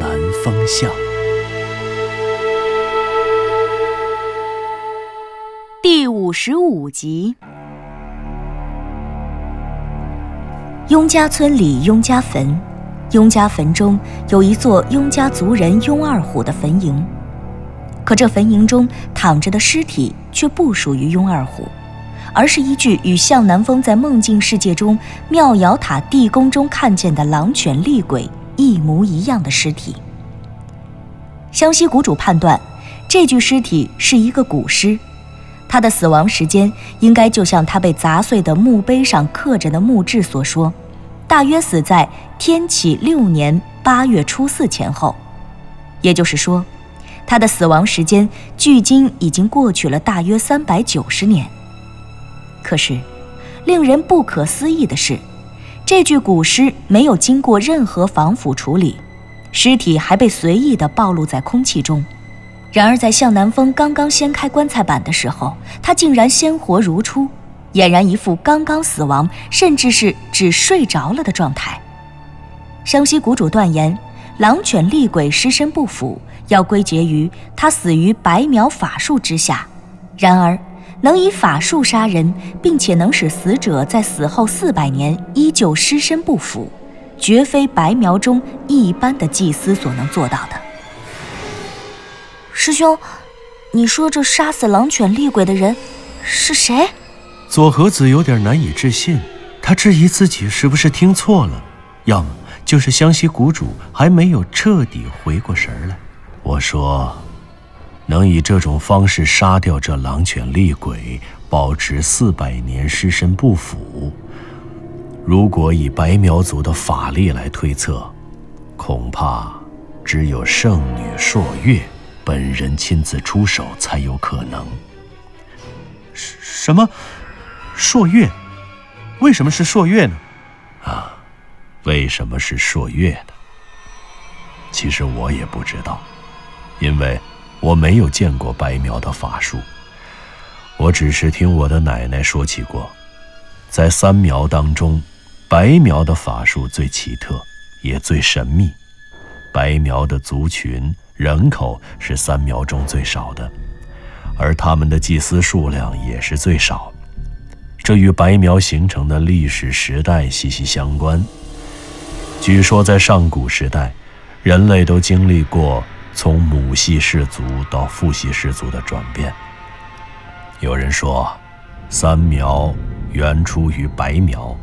南风向》第五十五集。雍家村里雍家坟，雍家坟中有一座雍家族人雍二虎的坟茔，可这坟茔中躺着的尸体却不属于雍二虎，而是一具与向南风在梦境世界中妙瑶塔地宫中看见的狼犬厉鬼。一模一样的尸体。湘西谷主判断，这具尸体是一个古尸。他的死亡时间应该就像他被砸碎的墓碑上刻着的墓志所说，大约死在天启六年八月初四前后。也就是说，他的死亡时间距今已经过去了大约三百九十年。可是，令人不可思议的是，这具古尸没有经过任何防腐处理，尸体还被随意地暴露在空气中。然而，在向南风刚刚掀开棺材板的时候，他竟然鲜活如初，俨然一副刚刚死亡，甚至是只睡着了的状态。湘西谷主断言，狼犬厉鬼尸身不腐，要归结于他死于白苗法术之下。然而，能以法术杀人，并且能使死者在死后四百年依旧尸身不腐，绝非白苗中一般的祭司所能做到的。师兄，你说这杀死狼犬厉鬼的人是谁？左和子有点难以置信，他质疑自己是不是听错了，要么就是湘西谷主还没有彻底回过神来。我说，能以这种方式杀掉这狼犬厉鬼，保持四百年尸身不腐，如果以白苗族的法力来推测，恐怕只有圣女朔月。本人亲自出手才有可能。什么？朔月？为什么是朔月呢？啊，为什么是朔月呢？其实我也不知道，因为我没有见过白苗的法术。我只是听我的奶奶说起过，在三苗当中，白苗的法术最奇特，也最神秘。白苗的族群。人口是三苗中最少的，而他们的祭司数量也是最少，这与白苗形成的历史时代息息相关。据说在上古时代，人类都经历过从母系氏族到父系氏族的转变。有人说，三苗原出于白苗，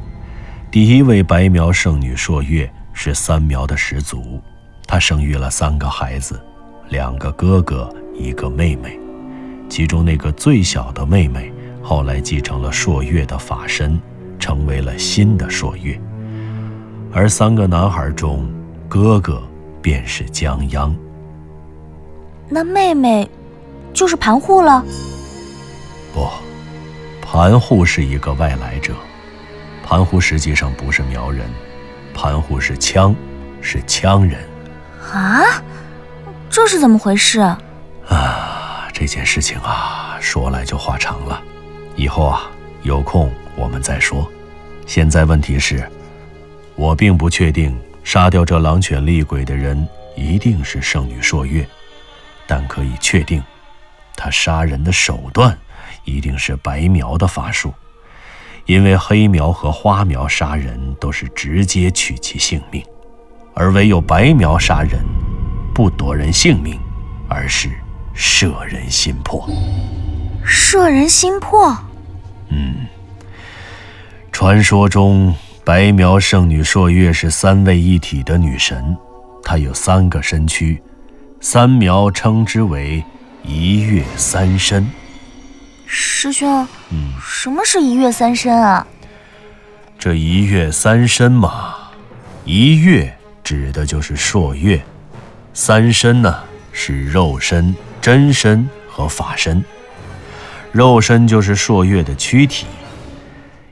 第一位白苗圣女朔月是三苗的始祖。她生育了三个孩子，两个哥哥，一个妹妹。其中那个最小的妹妹后来继承了朔月的法身，成为了新的朔月。而三个男孩中，哥哥便是江央。那妹妹，就是盘户了。不，盘户是一个外来者。盘户实际上不是苗人，盘户是羌，是羌人。啊，这是怎么回事？啊，这件事情啊，说来就话长了，以后啊有空我们再说。现在问题是，我并不确定杀掉这狼犬厉鬼的人一定是圣女朔月，但可以确定，他杀人的手段一定是白苗的法术，因为黑苗和花苗杀人都是直接取其性命。而唯有白苗杀人，不夺人性命，而是摄人心魄。摄人心魄。嗯，传说中白苗圣女朔月是三位一体的女神，她有三个身躯，三苗称之为一月三身。师兄，嗯，什么是一月三身啊？这一月三身嘛，一月。指的就是朔月，三身呢是肉身、真身和法身。肉身就是朔月的躯体。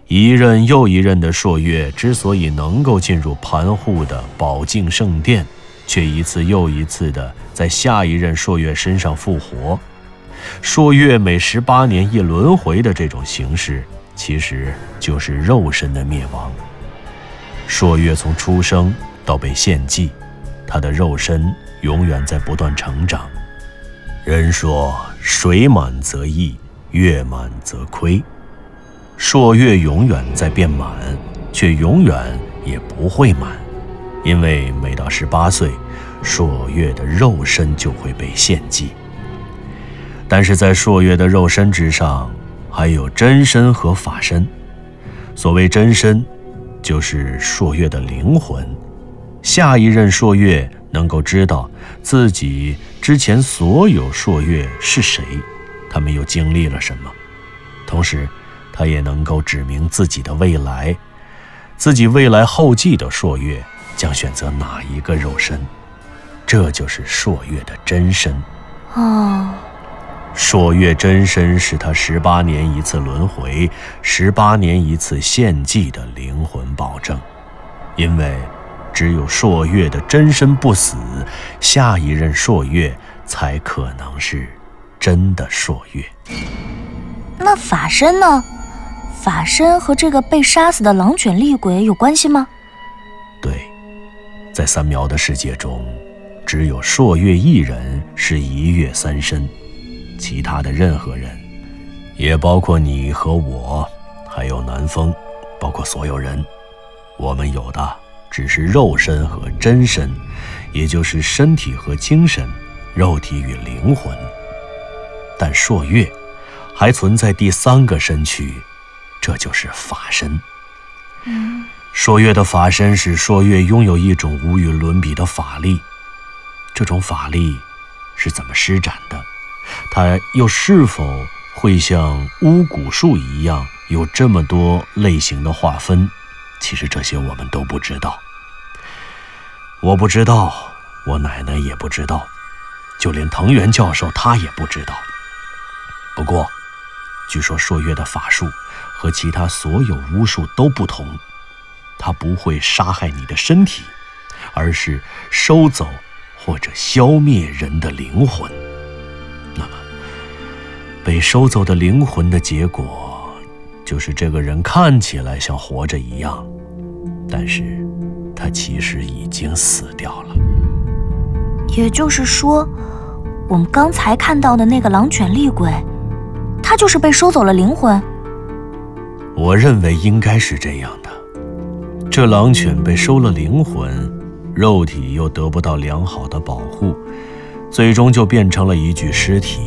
一任又一任的朔月之所以能够进入盘户的宝镜圣殿，却一次又一次的在下一任朔月身上复活。朔月每十八年一轮回的这种形式，其实就是肉身的灭亡。朔月从出生到被献祭，他的肉身永远在不断成长。人说水满则溢，月满则亏。朔月永远在变满，却永远也不会满，因为每到十八岁，朔月的肉身就会被献祭。但是在朔月的肉身之上，还有真身和法身。所谓真身，就是朔月的灵魂。下一任朔月能够知道自己之前所有朔月是谁，他们又经历了什么，同时。他也能够指明自己的未来，自己未来后继的朔月将选择哪一个肉身，这就是朔月的真身。哦，朔月真身是他十八年一次轮回、十八年一次献祭的灵魂保证，因为只有朔月的真身不死，下一任朔月才可能是真的朔月。那法身呢？法身和这个被杀死的狼犬厉鬼有关系吗？对，在三苗的世界中，只有朔月一人是一月三身，其他的任何人，也包括你和我，还有南风，包括所有人，我们有的只是肉身和真身，也就是身体和精神，肉体与灵魂。但朔月还存在第三个身躯。这就是法身。嗯，朔月的法身使朔月拥有一种无与伦比的法力。这种法力是怎么施展的？它又是否会像巫蛊术一样有这么多类型的划分？其实这些我们都不知道。我不知道，我奶奶也不知道，就连藤原教授他也不知道。不过，据说朔月的法术。和其他所有巫术都不同，它不会杀害你的身体，而是收走或者消灭人的灵魂。那么，被收走的灵魂的结果，就是这个人看起来像活着一样，但是他其实已经死掉了。也就是说，我们刚才看到的那个狼犬厉鬼，他就是被收走了灵魂。我认为应该是这样的。这狼犬被收了灵魂，肉体又得不到良好的保护，最终就变成了一具尸体。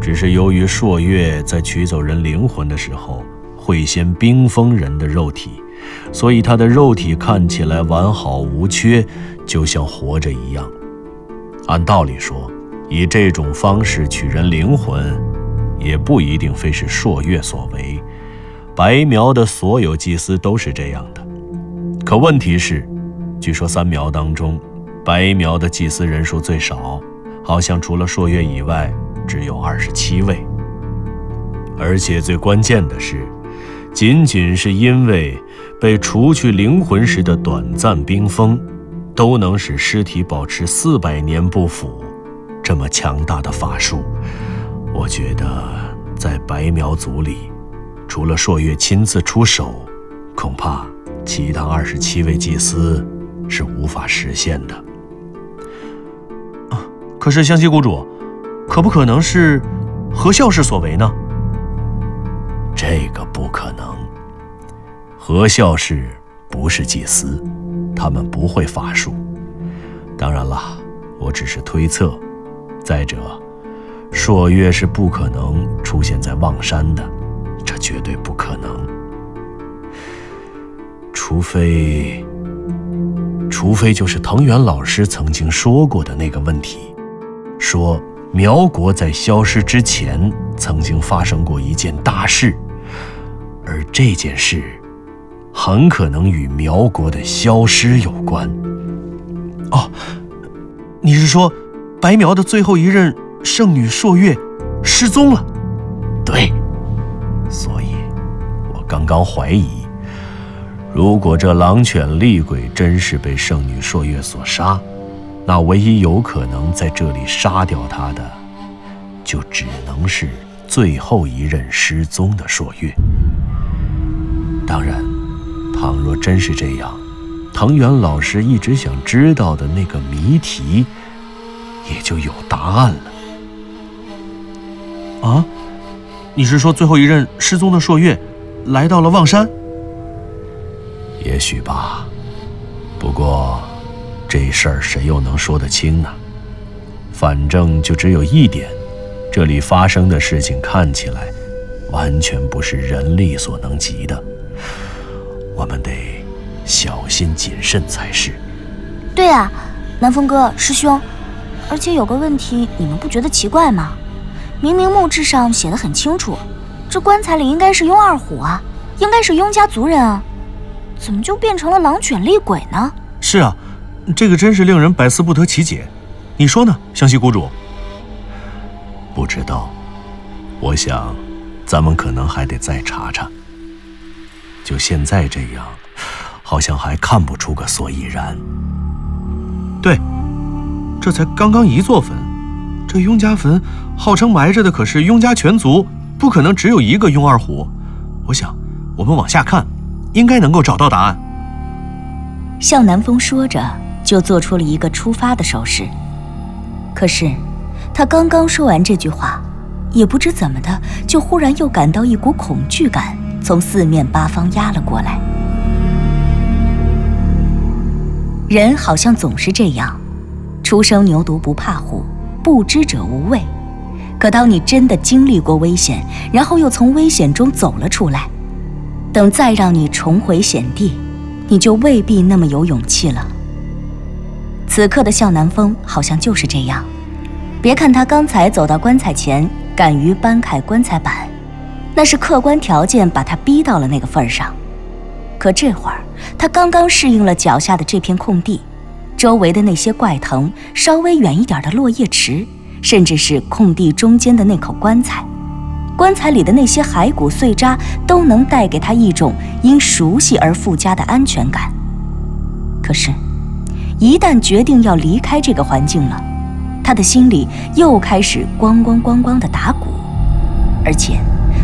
只是由于朔月在取走人灵魂的时候会先冰封人的肉体，所以他的肉体看起来完好无缺，就像活着一样。按道理说，以这种方式取人灵魂，也不一定非是朔月所为。白苗的所有祭司都是这样的，可问题是，据说三苗当中，白苗的祭司人数最少，好像除了朔月以外，只有二十七位。而且最关键的是，仅仅是因为被除去灵魂时的短暂冰封，都能使尸体保持四百年不腐，这么强大的法术，我觉得在白苗族里。除了朔月亲自出手，恐怕其他二十七位祭司是无法实现的。可是香溪谷主，可不可能是何孝氏所为呢？这个不可能。何孝氏不是祭司，他们不会法术。当然了，我只是推测。再者，朔月是不可能出现在望山的。这绝对不可能，除非，除非就是藤原老师曾经说过的那个问题，说苗国在消失之前曾经发生过一件大事，而这件事很可能与苗国的消失有关。哦，你是说，白苗的最后一任圣女朔月失踪了？对，所以，我刚刚怀疑，如果这狼犬厉鬼真是被圣女朔月所杀，那唯一有可能在这里杀掉他的，就只能是最后一任失踪的朔月。当然，倘若真是这样，藤原老师一直想知道的那个谜题，也就有答案了。啊？你是说最后一任失踪的朔月来到了望山？也许吧。不过，这事儿谁又能说得清呢？反正就只有一点，这里发生的事情看起来完全不是人力所能及的。我们得小心谨慎才是。对啊，南风哥师兄，而且有个问题，你们不觉得奇怪吗？明明墓志上写的很清楚，这棺材里应该是雍二虎啊，应该是雍家族人啊，怎么就变成了狼犬厉鬼呢？是啊，这个真是令人百思不得其解。你说呢，湘西谷主？不知道，我想，咱们可能还得再查查。就现在这样，好像还看不出个所以然。对，这才刚刚一座坟，这雍家坟。号称埋着的可是雍家全族，不可能只有一个雍二虎。我想，我们往下看，应该能够找到答案。向南风说着，就做出了一个出发的手势。可是，他刚刚说完这句话，也不知怎么的，就忽然又感到一股恐惧感从四面八方压了过来。人好像总是这样，初生牛犊不怕虎，不知者无畏。可当你真的经历过危险，然后又从危险中走了出来，等再让你重回险地，你就未必那么有勇气了。此刻的向南风好像就是这样。别看他刚才走到棺材前，敢于搬开棺材板，那是客观条件把他逼到了那个份儿上。可这会儿，他刚刚适应了脚下的这片空地，周围的那些怪藤，稍微远一点的落叶池。甚至是空地中间的那口棺材，棺材里的那些骸骨碎渣都能带给他一种因熟悉而附加的安全感。可是，一旦决定要离开这个环境了，他的心里又开始咣咣咣咣的打鼓，而且，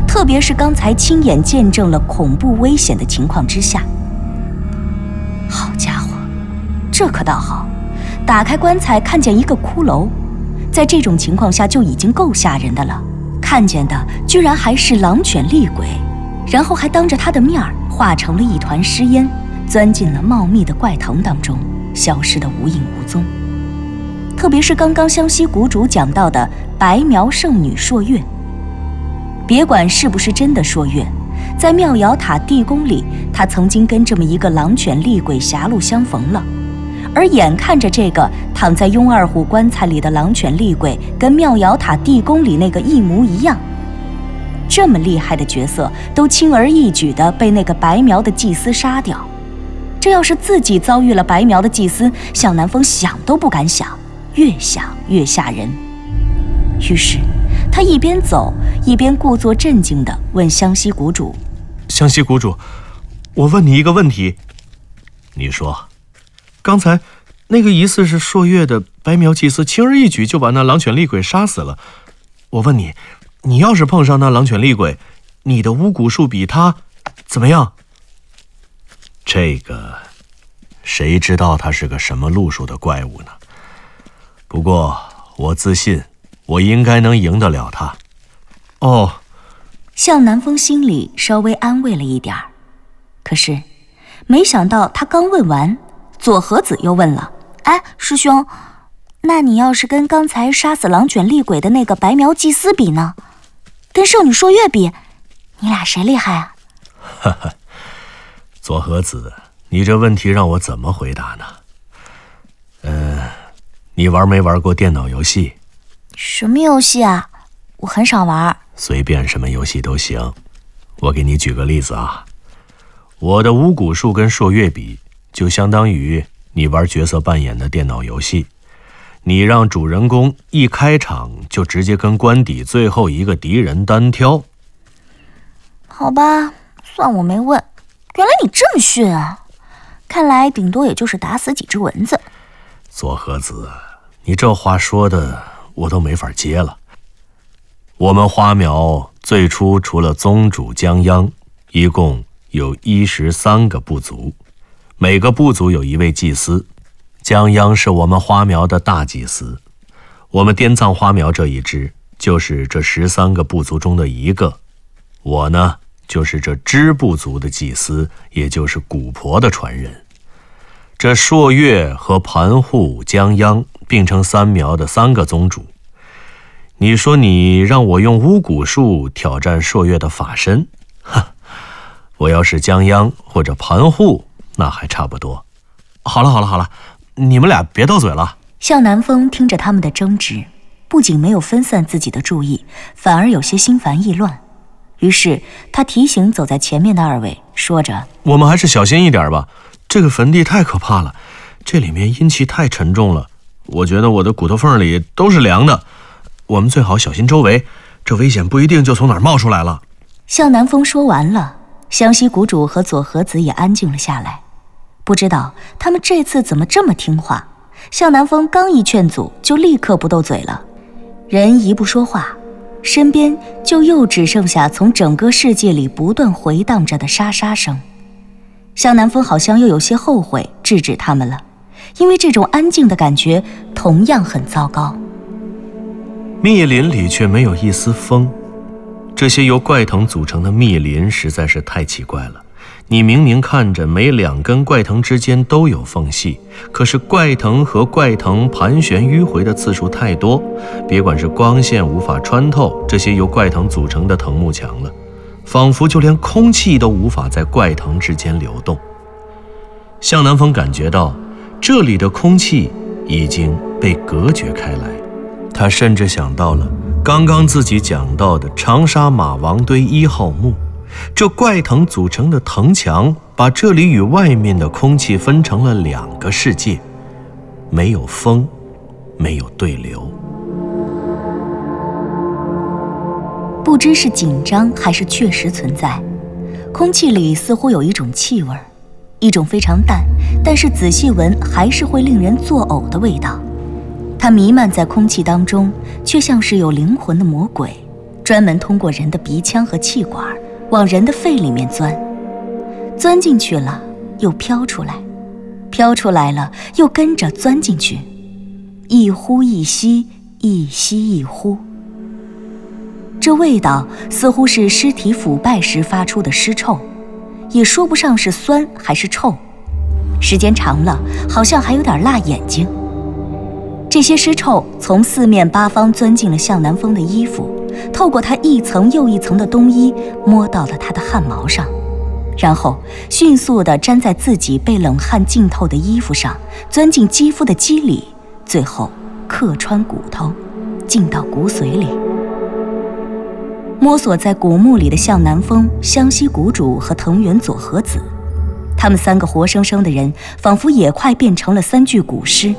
特别是刚才亲眼见证了恐怖危险的情况之下，好家伙，这可倒好，打开棺材看见一个骷髅。在这种情况下就已经够吓人的了，看见的居然还是狼犬厉鬼，然后还当着他的面儿化成了一团尸烟，钻进了茂密的怪藤当中，消失得无影无踪。特别是刚刚湘西谷主讲到的白苗圣女朔月，别管是不是真的朔月，在妙瑶塔地宫里，他曾经跟这么一个狼犬厉鬼狭路相逢了。而眼看着这个躺在雍二虎棺材里的狼犬厉鬼，跟妙瑶塔地宫里那个一模一样，这么厉害的角色都轻而易举地被那个白苗的祭司杀掉，这要是自己遭遇了白苗的祭司，向南风想都不敢想，越想越吓人。于是，他一边走一边故作镇静地问湘西谷主：“湘西谷主，我问你一个问题，你说。”刚才，那个疑似是朔月的白苗祭司，轻而易举就把那狼犬厉鬼杀死了。我问你，你要是碰上那狼犬厉鬼，你的巫蛊术比他怎么样？这个，谁知道他是个什么路数的怪物呢？不过我自信，我应该能赢得了他。哦，向南风心里稍微安慰了一点儿，可是，没想到他刚问完。左和子又问了：“哎，师兄，那你要是跟刚才杀死狼卷厉鬼的那个白苗祭司比呢？跟圣女朔月比，你俩谁厉害啊？”哈哈，左和子，你这问题让我怎么回答呢？嗯，你玩没玩过电脑游戏？什么游戏啊？我很少玩。随便什么游戏都行。我给你举个例子啊，我的巫蛊术跟朔月比。就相当于你玩角色扮演的电脑游戏，你让主人公一开场就直接跟官邸最后一个敌人单挑。好吧，算我没问。原来你这么逊啊！看来顶多也就是打死几只蚊子。左和子，你这话说的我都没法接了。我们花苗最初除了宗主江央，一共有一十三个部族，每个部族有一位祭司，江央是我们花苗的大祭司。我们滇藏花苗这一支就是这十三个部族中的一个，我呢就是这支部族的祭司，也就是古婆的传人。这朔月和盘户、江央并称三苗的三个宗主。你说你让我用巫蛊术挑战朔月的法身，哈！我要是江央或者盘户，那还差不多。好了好了好了，你们俩别斗嘴了。向南风听着他们的争执，不仅没有分散自己的注意，反而有些心烦意乱。于是他提醒走在前面的二位，说着：“我们还是小心一点吧。”这个坟地太可怕了，这里面阴气太沉重了，我觉得我的骨头缝里都是凉的。我们最好小心周围，这危险不一定就从哪儿冒出来了。向南风说完了，湘西谷主和左和子也安静了下来。不知道他们这次怎么这么听话？向南风刚一劝阻，就立刻不斗嘴了。人一不说话，身边就又只剩下从整个世界里不断回荡着的沙沙声。向南风好像又有些后悔制止他们了，因为这种安静的感觉同样很糟糕。密林里却没有一丝风，这些由怪藤组成的密林实在是太奇怪了。你明明看着每两根怪藤之间都有缝隙，可是怪藤和怪藤盘旋迂回的次数太多，别管是光线无法穿透这些由怪藤组成的藤木墙了。仿佛就连空气都无法在怪藤之间流动。向南风感觉到，这里的空气已经被隔绝开来。他甚至想到了刚刚自己讲到的长沙马王堆一号墓，这怪藤组成的藤墙，把这里与外面的空气分成了两个世界，没有风，没有对流。不知是紧张还是确实存在，空气里似乎有一种气味，一种非常淡，但是仔细闻还是会令人作呕的味道。它弥漫在空气当中，却像是有灵魂的魔鬼，专门通过人的鼻腔和气管往人的肺里面钻，钻进去了又飘出来，飘出来了又跟着钻进去，一呼一吸，一吸一呼。这味道似乎是尸体腐败时发出的尸臭，也说不上是酸还是臭。时间长了，好像还有点辣眼睛。这些尸臭从四面八方钻进了向南风的衣服，透过他一层又一层的冬衣，摸到了他的汗毛上，然后迅速地粘在自己被冷汗浸透的衣服上，钻进肌肤的肌理，最后刻穿骨头，进到骨髓里。摸索在古墓里的向南风、湘西谷主和藤原佐和子，他们三个活生生的人，仿佛也快变成了三具古尸。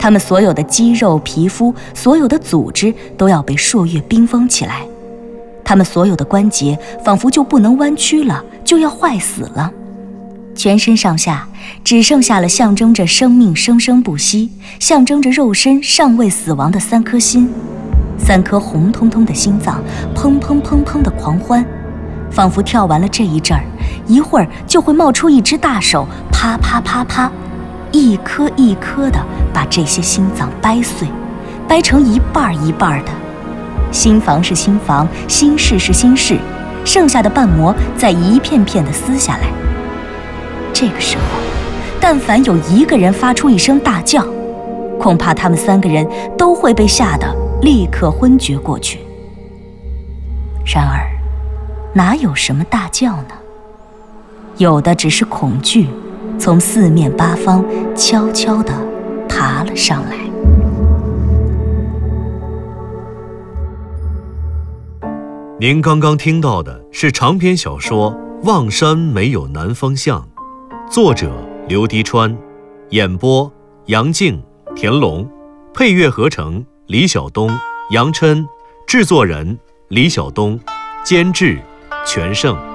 他们所有的肌肉、皮肤、所有的组织都要被朔月冰封起来，他们所有的关节仿佛就不能弯曲了，就要坏死了。全身上下只剩下了象征着生命生生不息、象征着肉身尚未死亡的三颗心。三颗红彤彤的心脏，砰砰砰砰的狂欢，仿佛跳完了这一阵儿，一会儿就会冒出一只大手，啪啪啪啪，一颗一颗的把这些心脏掰碎，掰成一半一半的。心房是心房，心室是心室，剩下的瓣膜再一片片的撕下来。这个时候，但凡有一个人发出一声大叫，恐怕他们三个人都会被吓得。立刻昏厥过去。然而，哪有什么大叫呢？有的只是恐惧，从四面八方悄悄地爬了上来。您刚刚听到的是长篇小说《望山没有南方向》，作者刘迪川，演播杨静、田龙。配乐合成李晓东、杨琛，制作人李晓东，监制全胜。